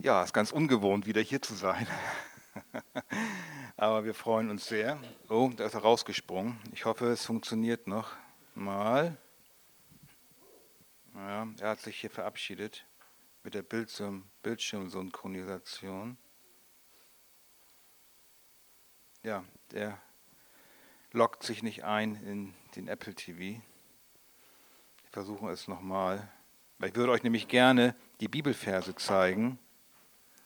Ja, ist ganz ungewohnt, wieder hier zu sein. Aber wir freuen uns sehr. Oh, da ist er rausgesprungen. Ich hoffe, es funktioniert noch mal. Ja, er hat sich hier verabschiedet mit der Bildschirmsynchronisation. Ja, der loggt sich nicht ein in den Apple TV. Wir versuchen es nochmal. Ich würde euch nämlich gerne die Bibelverse zeigen.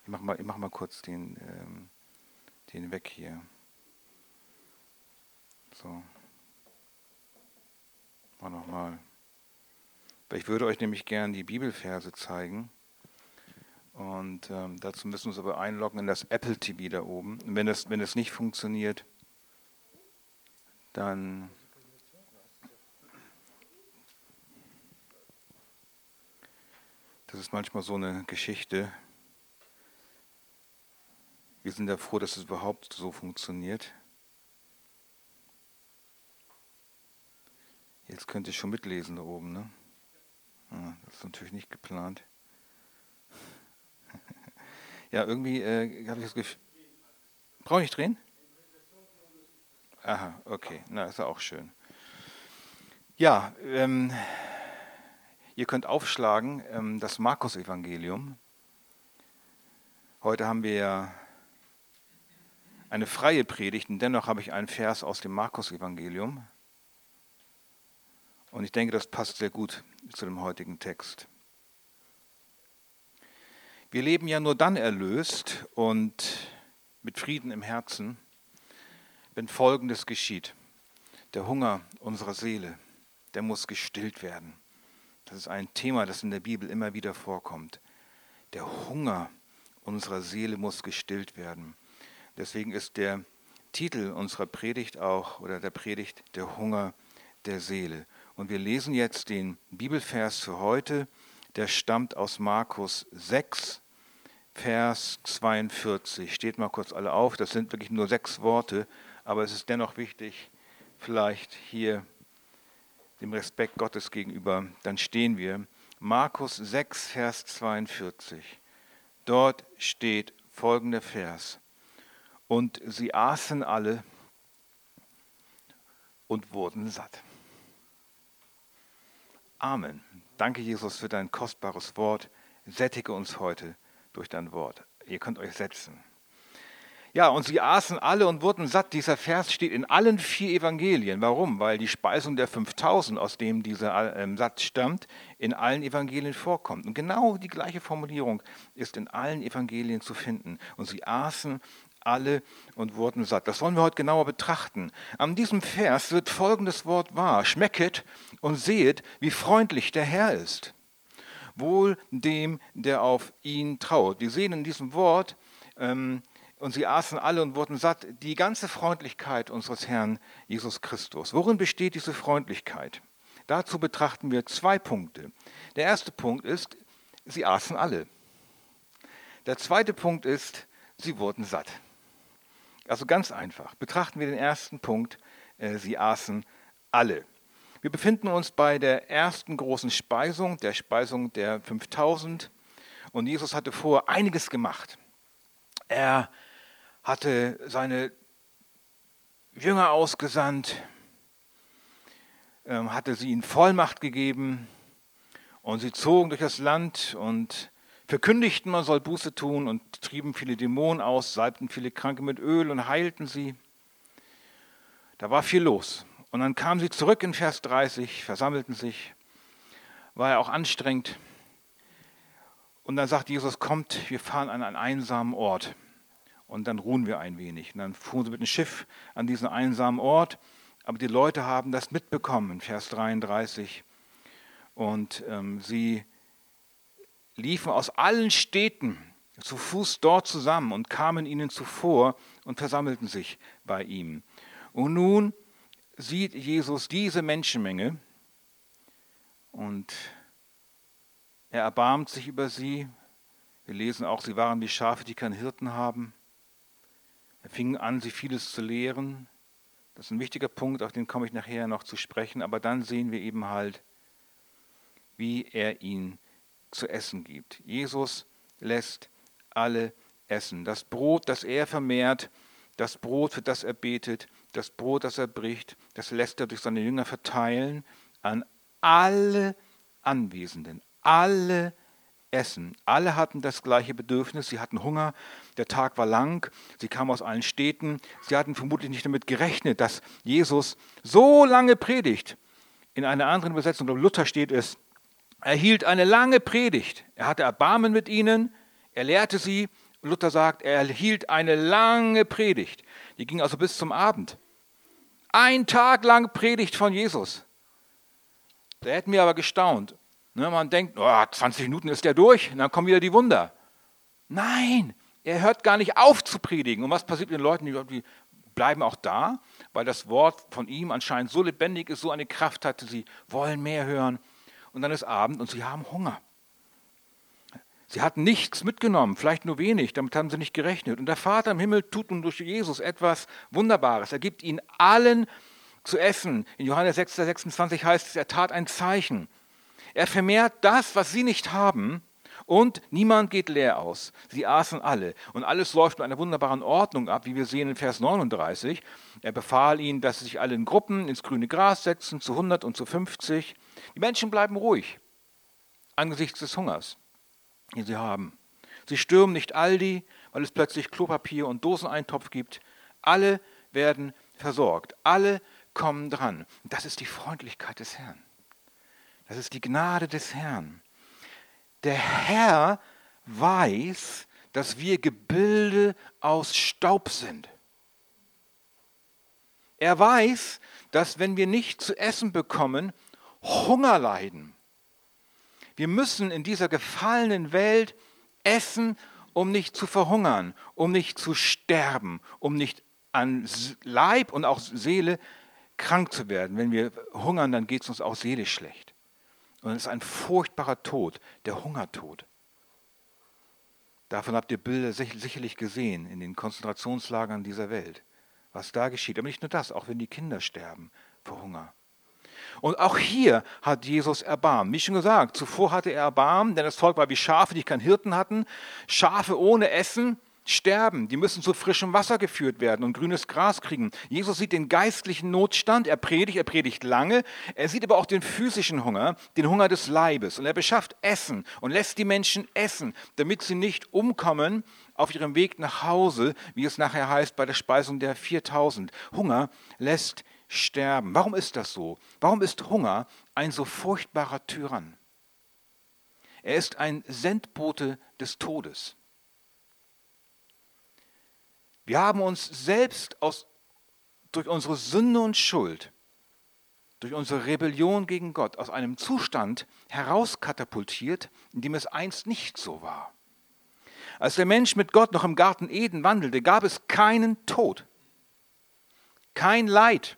Ich mache mal, mach mal kurz den, ähm, den weg hier. So. Mal nochmal. Ich würde euch nämlich gerne die Bibelverse zeigen. Und ähm, dazu müssen wir uns aber einloggen in das Apple TV da oben. Und wenn das, wenn das nicht funktioniert, dann das ist manchmal so eine Geschichte. Wir sind ja froh, dass es überhaupt so funktioniert. Jetzt könnt ihr schon mitlesen da oben, ne? Ah, das ist natürlich nicht geplant. ja, irgendwie äh, habe ich das Gefühl. Brauche ich drehen? Aha, okay, na, ist ja auch schön. Ja, ähm, ihr könnt aufschlagen ähm, das Markus-Evangelium. Heute haben wir ja eine freie Predigt und dennoch habe ich einen Vers aus dem Markus-Evangelium. Und ich denke, das passt sehr gut zu dem heutigen Text. Wir leben ja nur dann erlöst und mit Frieden im Herzen, wenn Folgendes geschieht. Der Hunger unserer Seele, der muss gestillt werden. Das ist ein Thema, das in der Bibel immer wieder vorkommt. Der Hunger unserer Seele muss gestillt werden. Deswegen ist der Titel unserer Predigt auch, oder der Predigt, der Hunger der Seele. Und wir lesen jetzt den Bibelvers für heute, der stammt aus Markus 6, Vers 42. Steht mal kurz alle auf, das sind wirklich nur sechs Worte, aber es ist dennoch wichtig, vielleicht hier dem Respekt Gottes gegenüber, dann stehen wir. Markus 6, Vers 42. Dort steht folgender Vers. Und sie aßen alle und wurden satt. Amen. Danke, Jesus, für dein kostbares Wort. Sättige uns heute durch dein Wort. Ihr könnt euch setzen. Ja, und sie aßen alle und wurden satt. Dieser Vers steht in allen vier Evangelien. Warum? Weil die Speisung der 5000, aus dem dieser ähm, Satz stammt, in allen Evangelien vorkommt. Und genau die gleiche Formulierung ist in allen Evangelien zu finden. Und sie aßen alle und wurden satt. Das wollen wir heute genauer betrachten. An diesem Vers wird folgendes Wort wahr. Schmecket und sehet, wie freundlich der Herr ist. Wohl dem, der auf ihn traut. Wir sehen in diesem Wort, ähm, und sie aßen alle und wurden satt. Die ganze Freundlichkeit unseres Herrn Jesus Christus. Worin besteht diese Freundlichkeit? Dazu betrachten wir zwei Punkte. Der erste Punkt ist, sie aßen alle. Der zweite Punkt ist, sie wurden satt. Also ganz einfach. Betrachten wir den ersten Punkt, äh, sie aßen alle. Wir befinden uns bei der ersten großen Speisung, der Speisung der 5000. Und Jesus hatte vor einiges gemacht. Er hatte seine Jünger ausgesandt, ähm, hatte sie in Vollmacht gegeben und sie zogen durch das Land und verkündigten, man soll Buße tun und trieben viele Dämonen aus, salbten viele Kranke mit Öl und heilten sie. Da war viel los. Und dann kamen sie zurück in Vers 30, versammelten sich, war ja auch anstrengend. Und dann sagt Jesus, kommt, wir fahren an einen einsamen Ort und dann ruhen wir ein wenig. Und dann fuhren sie mit dem Schiff an diesen einsamen Ort, aber die Leute haben das mitbekommen, Vers 33. Und ähm, sie liefen aus allen Städten zu Fuß dort zusammen und kamen ihnen zuvor und versammelten sich bei ihm. Und nun sieht Jesus diese Menschenmenge und er erbarmt sich über sie. Wir lesen auch, sie waren wie Schafe, die keinen Hirten haben. Er fing an, sie vieles zu lehren. Das ist ein wichtiger Punkt, auf den komme ich nachher noch zu sprechen. Aber dann sehen wir eben halt, wie er ihnen zu essen gibt. Jesus lässt alle essen. Das Brot, das er vermehrt, das Brot, für das er betet, das Brot, das er bricht, das lässt er durch seine Jünger verteilen an alle Anwesenden. Alle essen. Alle hatten das gleiche Bedürfnis. Sie hatten Hunger. Der Tag war lang. Sie kamen aus allen Städten. Sie hatten vermutlich nicht damit gerechnet, dass Jesus so lange predigt. In einer anderen Übersetzung, glaube Luther steht es, er hielt eine lange Predigt. Er hatte Erbarmen mit ihnen. Er lehrte sie. Luther sagt, er hielt eine lange Predigt. Die ging also bis zum Abend. Ein Tag lang Predigt von Jesus. Da hätten wir aber gestaunt. Ne, man denkt, oh, 20 Minuten ist der durch, und dann kommen wieder die Wunder. Nein, er hört gar nicht auf zu predigen. Und was passiert mit den Leuten, die bleiben auch da, weil das Wort von ihm anscheinend so lebendig ist, so eine Kraft hatte, sie wollen mehr hören. Und dann ist Abend und sie haben Hunger. Sie hatten nichts mitgenommen, vielleicht nur wenig, damit haben sie nicht gerechnet. Und der Vater im Himmel tut nun durch Jesus etwas Wunderbares. Er gibt ihnen allen zu essen. In Johannes 6, 26 heißt es, er tat ein Zeichen. Er vermehrt das, was sie nicht haben, und niemand geht leer aus. Sie aßen alle. Und alles läuft mit einer wunderbaren Ordnung ab, wie wir sehen in Vers 39. Er befahl ihnen, dass sie sich alle in Gruppen ins grüne Gras setzen, zu 100 und zu 50. Die Menschen bleiben ruhig angesichts des Hungers, den sie haben. Sie stürmen nicht Aldi, weil es plötzlich Klopapier und Doseneintopf gibt. Alle werden versorgt. Alle kommen dran. Das ist die Freundlichkeit des Herrn. Das ist die Gnade des Herrn. Der Herr weiß, dass wir Gebilde aus Staub sind. Er weiß, dass wenn wir nicht zu essen bekommen, Hunger leiden. Wir müssen in dieser gefallenen Welt essen, um nicht zu verhungern, um nicht zu sterben, um nicht an Leib und auch Seele krank zu werden. Wenn wir hungern, dann geht es uns auch seelisch schlecht. Und es ist ein furchtbarer Tod, der Hungertod. Davon habt ihr Bilder sicherlich gesehen in den Konzentrationslagern dieser Welt, was da geschieht. Aber nicht nur das, auch wenn die Kinder sterben vor Hunger. Und auch hier hat Jesus Erbarmen. Wie schon gesagt, zuvor hatte er Erbarmen, denn das Volk war wie Schafe, die keinen Hirten hatten. Schafe ohne Essen sterben, die müssen zu frischem Wasser geführt werden und grünes Gras kriegen. Jesus sieht den geistlichen Notstand, er predigt, er predigt lange, er sieht aber auch den physischen Hunger, den Hunger des Leibes und er beschafft Essen und lässt die Menschen essen, damit sie nicht umkommen auf ihrem Weg nach Hause, wie es nachher heißt bei der Speisung der 4000. Hunger lässt sterben. Warum ist das so? Warum ist Hunger ein so furchtbarer Tyrann? Er ist ein Sendbote des Todes. Wir haben uns selbst aus, durch unsere Sünde und Schuld, durch unsere Rebellion gegen Gott aus einem Zustand herauskatapultiert, in dem es einst nicht so war. Als der Mensch mit Gott noch im Garten Eden wandelte, gab es keinen Tod, kein Leid,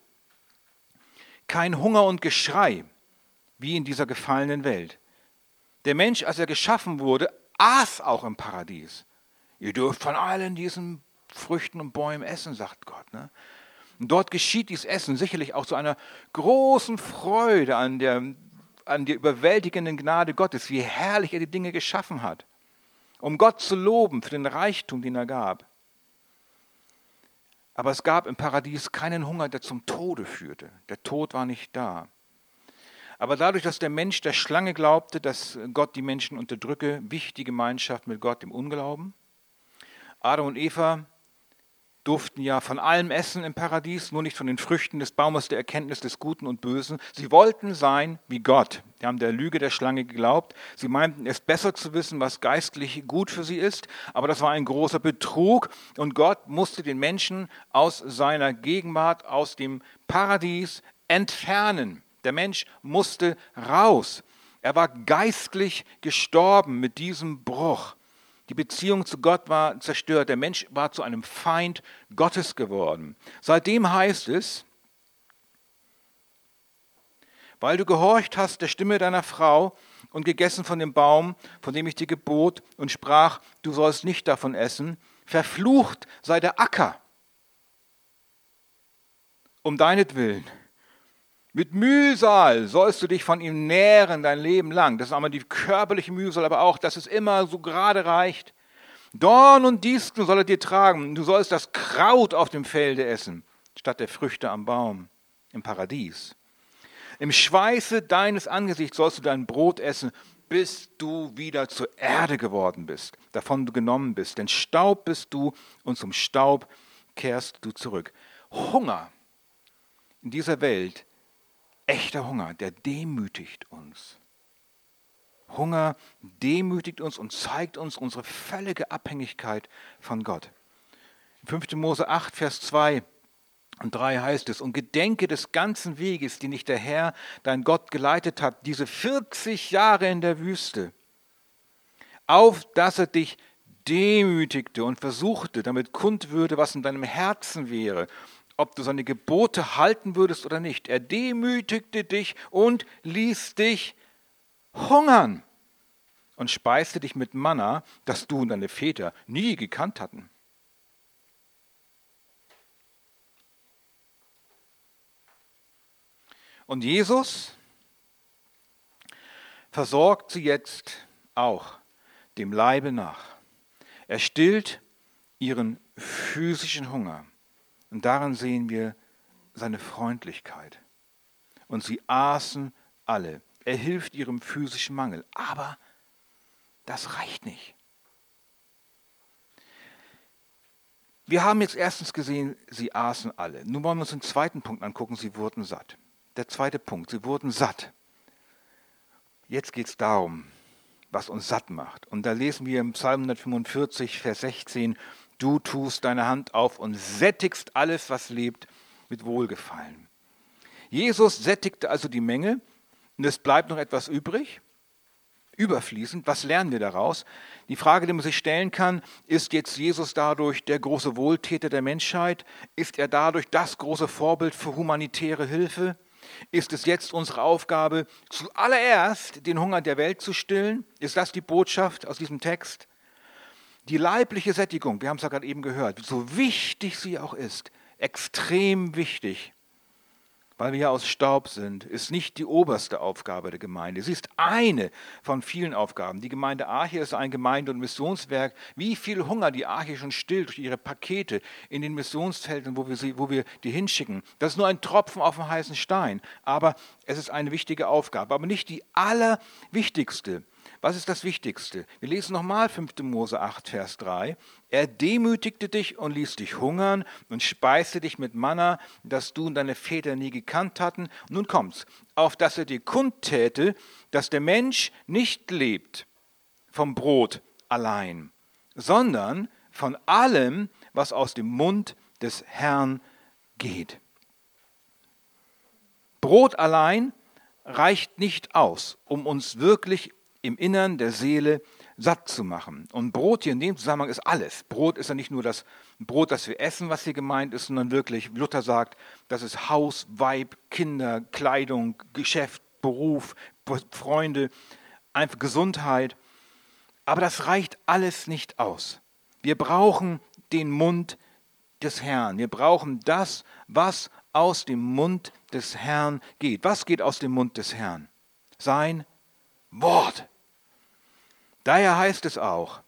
kein Hunger und Geschrei, wie in dieser gefallenen Welt. Der Mensch, als er geschaffen wurde, aß auch im Paradies. Ihr dürft von allen diesen Früchten und Bäumen essen, sagt Gott. Ne? Und dort geschieht dieses Essen sicherlich auch zu einer großen Freude an der, an der überwältigenden Gnade Gottes, wie herrlich er die Dinge geschaffen hat, um Gott zu loben für den Reichtum, den er gab. Aber es gab im Paradies keinen Hunger, der zum Tode führte. Der Tod war nicht da. Aber dadurch, dass der Mensch der Schlange glaubte, dass Gott die Menschen unterdrücke, wichtige Gemeinschaft mit Gott im Unglauben. Adam und Eva durften ja von allem essen im Paradies, nur nicht von den Früchten des Baumes der Erkenntnis des Guten und Bösen. Sie wollten sein wie Gott. Die haben der Lüge der Schlange geglaubt. Sie meinten, es besser zu wissen, was geistlich gut für sie ist. Aber das war ein großer Betrug. Und Gott musste den Menschen aus seiner Gegenwart, aus dem Paradies entfernen. Der Mensch musste raus. Er war geistlich gestorben mit diesem Bruch. Die Beziehung zu Gott war zerstört. Der Mensch war zu einem Feind Gottes geworden. Seitdem heißt es, weil du gehorcht hast der Stimme deiner Frau und gegessen von dem Baum, von dem ich dir gebot und sprach, du sollst nicht davon essen, verflucht sei der Acker um deinetwillen. Mit Mühsal sollst du dich von ihm nähren dein Leben lang. Das ist einmal die körperliche Mühsal, aber auch, dass es immer so gerade reicht. Dorn und Disteln soll er dir tragen. Du sollst das Kraut auf dem Felde essen, statt der Früchte am Baum im Paradies. Im Schweiße deines Angesichts sollst du dein Brot essen, bis du wieder zur Erde geworden bist, davon du genommen bist. Denn Staub bist du und zum Staub kehrst du zurück. Hunger in dieser Welt, echter Hunger, der demütigt uns. Hunger demütigt uns und zeigt uns unsere völlige Abhängigkeit von Gott. 5. Mose 8, Vers 2 und 3 heißt es, und gedenke des ganzen Weges, den dich der Herr, dein Gott, geleitet hat, diese 40 Jahre in der Wüste, auf dass er dich demütigte und versuchte, damit kund würde, was in deinem Herzen wäre, ob du seine Gebote halten würdest oder nicht. Er demütigte dich und ließ dich hungern und speiste dich mit Manna, das du und deine Väter nie gekannt hatten. Und Jesus versorgt sie jetzt auch dem Leibe nach. Er stillt ihren physischen Hunger. Und darin sehen wir seine Freundlichkeit. Und sie aßen alle. Er hilft ihrem physischen Mangel. Aber das reicht nicht. Wir haben jetzt erstens gesehen, sie aßen alle. Nun wollen wir uns den zweiten Punkt angucken, sie wurden satt. Der zweite Punkt, sie wurden satt. Jetzt geht es darum, was uns satt macht. Und da lesen wir im Psalm 145, Vers 16, du tust deine Hand auf und sättigst alles, was lebt, mit Wohlgefallen. Jesus sättigte also die Menge und es bleibt noch etwas übrig überfließend. Was lernen wir daraus? Die Frage, die man sich stellen kann, ist jetzt Jesus dadurch der große Wohltäter der Menschheit? Ist er dadurch das große Vorbild für humanitäre Hilfe? Ist es jetzt unsere Aufgabe, zuallererst den Hunger der Welt zu stillen? Ist das die Botschaft aus diesem Text? Die leibliche Sättigung, wir haben es ja gerade eben gehört, so wichtig sie auch ist, extrem wichtig, weil wir ja aus Staub sind, ist nicht die oberste Aufgabe der Gemeinde. Sie ist eine von vielen Aufgaben. Die Gemeinde Arche ist ein Gemeinde- und Missionswerk. Wie viel Hunger die Arche schon stillt durch ihre Pakete in den Missionsfeldern, wo wir, sie, wo wir die hinschicken. Das ist nur ein Tropfen auf dem heißen Stein. Aber es ist eine wichtige Aufgabe, aber nicht die allerwichtigste. Was ist das Wichtigste? Wir lesen nochmal 5. Mose 8, Vers 3. Er demütigte dich und ließ dich hungern und speiste dich mit Manna, das du und deine Väter nie gekannt hatten. nun kommt's, auf dass er dir kundtäte, dass der Mensch nicht lebt vom Brot allein, sondern von allem, was aus dem Mund des Herrn geht. Brot allein reicht nicht aus, um uns wirklich im Innern der Seele satt zu machen. Und Brot hier in dem Zusammenhang ist alles. Brot ist ja nicht nur das Brot, das wir essen, was hier gemeint ist, sondern wirklich, Luther sagt, das ist Haus, Weib, Kinder, Kleidung, Geschäft, Beruf, Freunde, einfach Gesundheit. Aber das reicht alles nicht aus. Wir brauchen den Mund des Herrn. Wir brauchen das, was aus dem Mund des Herrn geht. Was geht aus dem Mund des Herrn? Sein Wort. Daher heißt es auch,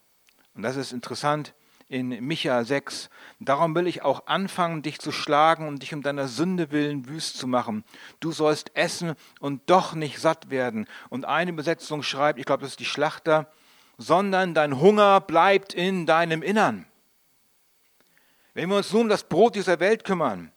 und das ist interessant in Micha 6, darum will ich auch anfangen, dich zu schlagen und dich um deiner Sünde willen wüst zu machen. Du sollst essen und doch nicht satt werden. Und eine Übersetzung schreibt, ich glaube, das ist die Schlachter, sondern dein Hunger bleibt in deinem Innern. Wenn wir uns nun um das Brot dieser Welt kümmern,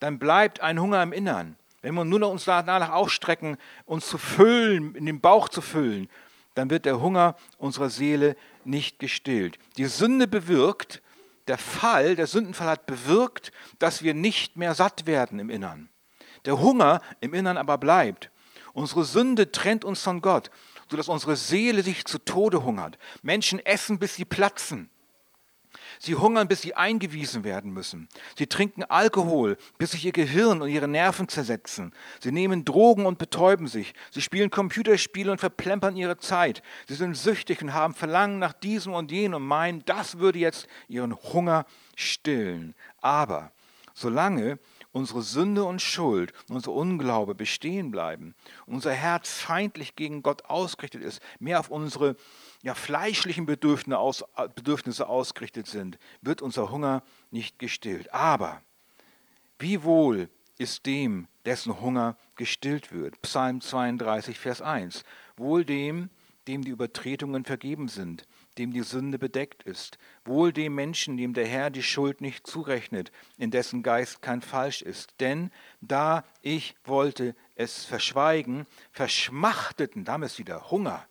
dann bleibt ein Hunger im Innern. Wenn wir nur noch uns danach ausstrecken, uns zu füllen, in den Bauch zu füllen, dann wird der Hunger unserer Seele nicht gestillt. Die Sünde bewirkt, der Fall, der Sündenfall hat bewirkt, dass wir nicht mehr satt werden im Innern. Der Hunger im Innern aber bleibt. Unsere Sünde trennt uns von Gott, sodass unsere Seele sich zu Tode hungert. Menschen essen, bis sie platzen. Sie hungern, bis sie eingewiesen werden müssen. Sie trinken Alkohol, bis sich ihr Gehirn und ihre Nerven zersetzen. Sie nehmen Drogen und betäuben sich. Sie spielen Computerspiele und verplempern ihre Zeit. Sie sind süchtig und haben Verlangen nach diesem und jenem und meinen, das würde jetzt ihren Hunger stillen. Aber solange unsere Sünde und Schuld, unser Unglaube bestehen bleiben, unser Herz feindlich gegen Gott ausgerichtet ist, mehr auf unsere ja, fleischlichen Bedürfnisse, aus, Bedürfnisse ausgerichtet sind, wird unser Hunger nicht gestillt. Aber wie wohl ist dem, dessen Hunger gestillt wird. Psalm 32, Vers 1. Wohl dem, dem die Übertretungen vergeben sind, dem die Sünde bedeckt ist. Wohl dem Menschen, dem der Herr die Schuld nicht zurechnet, in dessen Geist kein Falsch ist. Denn da ich wollte es verschweigen, verschmachteten, damit ist wieder Hunger,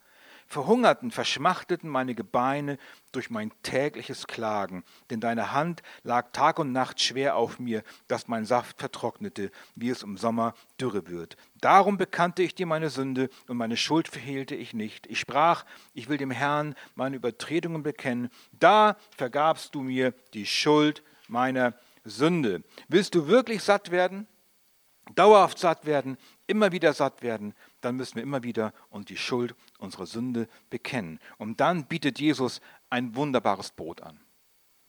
verhungerten, verschmachteten meine Gebeine durch mein tägliches Klagen. Denn deine Hand lag Tag und Nacht schwer auf mir, dass mein Saft vertrocknete, wie es im Sommer dürre wird. Darum bekannte ich dir meine Sünde und meine Schuld verhehlte ich nicht. Ich sprach, ich will dem Herrn meine Übertretungen bekennen. Da vergabst du mir die Schuld meiner Sünde. Willst du wirklich satt werden? Dauerhaft satt werden, immer wieder satt werden, dann müssen wir immer wieder uns die Schuld unserer Sünde bekennen. Und dann bietet Jesus ein wunderbares Brot an.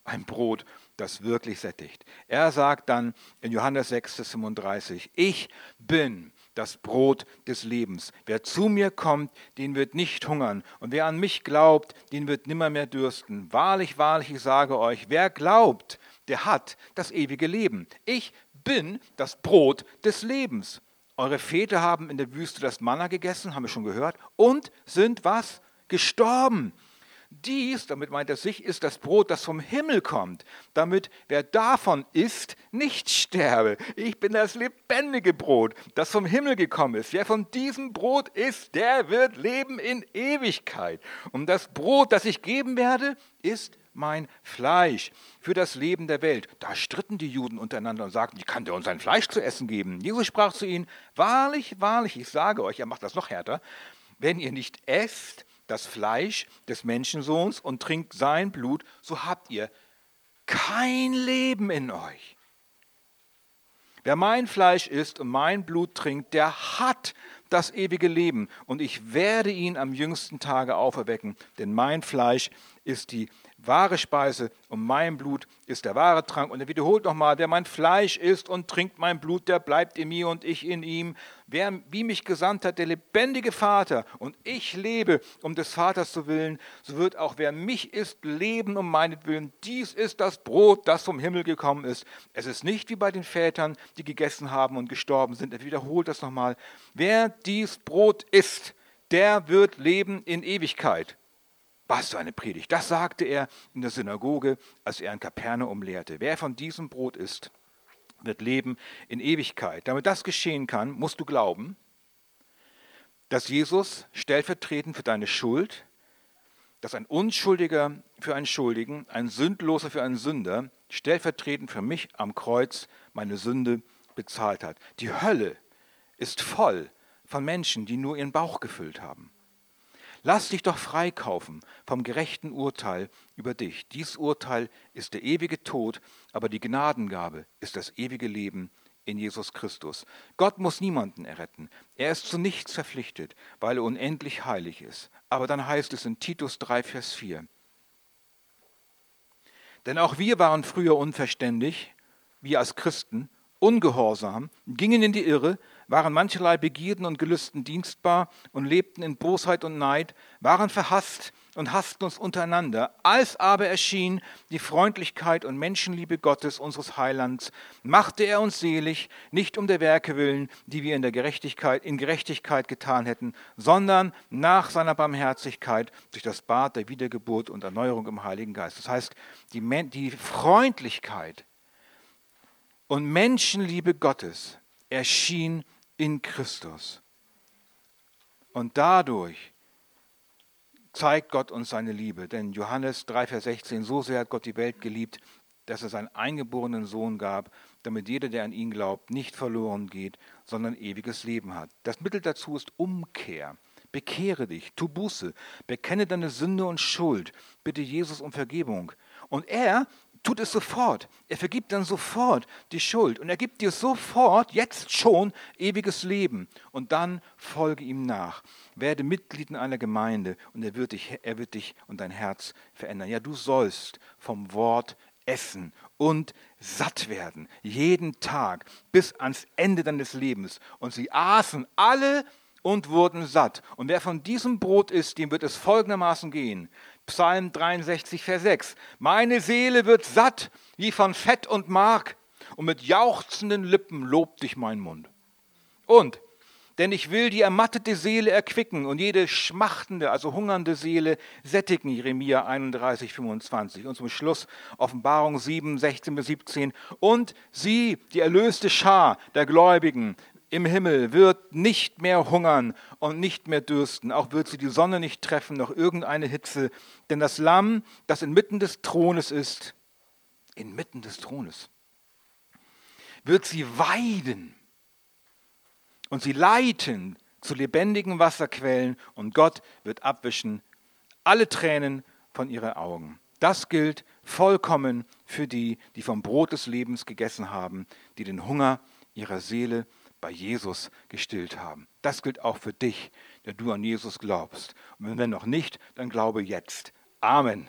Ein Brot, das wirklich sättigt. Er sagt dann in Johannes 6, 35, ich bin das Brot des Lebens. Wer zu mir kommt, den wird nicht hungern. Und wer an mich glaubt, den wird nimmermehr dürsten. Wahrlich, wahrlich, ich sage euch, wer glaubt, der hat das ewige Leben. Ich bin das Brot des Lebens. Eure Väter haben in der Wüste das Manna gegessen, haben wir schon gehört, und sind was? Gestorben. Dies, damit meint er sich, ist das Brot, das vom Himmel kommt, damit wer davon isst, nicht sterbe. Ich bin das lebendige Brot, das vom Himmel gekommen ist. Wer von diesem Brot isst, der wird leben in Ewigkeit. Und das Brot, das ich geben werde, ist mein Fleisch für das Leben der Welt. Da stritten die Juden untereinander und sagten, wie kann der uns sein Fleisch zu essen geben? Jesus sprach zu ihnen, wahrlich, wahrlich, ich sage euch, er macht das noch härter, wenn ihr nicht esst das Fleisch des Menschensohns und trinkt sein Blut, so habt ihr kein Leben in euch. Wer mein Fleisch isst und mein Blut trinkt, der hat das ewige Leben und ich werde ihn am jüngsten Tage auferwecken, denn mein Fleisch ist die wahre Speise und mein Blut ist der wahre Trank. Und er wiederholt nochmal, wer mein Fleisch isst und trinkt mein Blut, der bleibt in mir und ich in ihm. Wer wie mich gesandt hat, der lebendige Vater und ich lebe um des Vaters zu willen, so wird auch wer mich isst, leben um meinetwillen. Dies ist das Brot, das vom Himmel gekommen ist. Es ist nicht wie bei den Vätern, die gegessen haben und gestorben sind. Er wiederholt das nochmal. Wer dies Brot isst, der wird leben in Ewigkeit. Was für eine Predigt. Das sagte er in der Synagoge, als er in Kapernaum lehrte. Wer von diesem Brot isst, wird leben in Ewigkeit. Damit das geschehen kann, musst du glauben, dass Jesus stellvertretend für deine Schuld, dass ein Unschuldiger für einen Schuldigen, ein Sündloser für einen Sünder, stellvertretend für mich am Kreuz meine Sünde bezahlt hat. Die Hölle ist voll von Menschen, die nur ihren Bauch gefüllt haben. Lass dich doch freikaufen vom gerechten Urteil über dich. Dies Urteil ist der ewige Tod, aber die Gnadengabe ist das ewige Leben in Jesus Christus. Gott muss niemanden erretten. Er ist zu nichts verpflichtet, weil er unendlich heilig ist. Aber dann heißt es in Titus 3, Vers 4. Denn auch wir waren früher unverständig, wir als Christen, ungehorsam, gingen in die Irre, waren mancherlei Begierden und Gelüsten dienstbar und lebten in Bosheit und Neid, waren verhasst und hassten uns untereinander. Als aber erschien die Freundlichkeit und Menschenliebe Gottes, unseres Heilands, machte er uns selig, nicht um der Werke willen, die wir in der Gerechtigkeit, in Gerechtigkeit getan hätten, sondern nach seiner Barmherzigkeit durch das Bad der Wiedergeburt und Erneuerung im Heiligen Geist. Das heißt, die, die Freundlichkeit und Menschenliebe Gottes erschien in Christus. Und dadurch zeigt Gott uns seine Liebe. Denn Johannes 3, Vers 16, so sehr hat Gott die Welt geliebt, dass er seinen eingeborenen Sohn gab, damit jeder, der an ihn glaubt, nicht verloren geht, sondern ewiges Leben hat. Das Mittel dazu ist Umkehr. Bekehre dich, tu Buße, bekenne deine Sünde und Schuld, bitte Jesus um Vergebung. Und er tut es sofort. Er vergibt dann sofort die Schuld und er gibt dir sofort, jetzt schon, ewiges Leben. Und dann folge ihm nach. Werde Mitglied in einer Gemeinde und er wird dich, er wird dich und dein Herz verändern. Ja, du sollst vom Wort essen und satt werden, jeden Tag bis ans Ende deines Lebens. Und sie aßen alle und wurden satt. Und wer von diesem Brot isst, dem wird es folgendermaßen gehen. Psalm 63, Vers 6. Meine Seele wird satt wie von Fett und Mark, und mit jauchzenden Lippen lobt dich mein Mund. Und denn ich will die ermattete Seele erquicken und jede schmachtende, also hungernde Seele sättigen. Jeremia 31, 25. Und zum Schluss Offenbarung 7, 16 bis 17. Und sie, die erlöste Schar der Gläubigen im Himmel, wird nicht mehr hungern und nicht mehr dürsten. Auch wird sie die Sonne nicht treffen, noch irgendeine Hitze. Denn das Lamm, das inmitten des Thrones ist, inmitten des Thrones, wird sie weiden und sie leiten zu lebendigen Wasserquellen und Gott wird abwischen alle Tränen von ihren Augen. Das gilt vollkommen für die, die vom Brot des Lebens gegessen haben, die den Hunger ihrer Seele bei Jesus gestillt haben. Das gilt auch für dich, der du an Jesus glaubst. Und wenn noch nicht, dann glaube jetzt. Amen.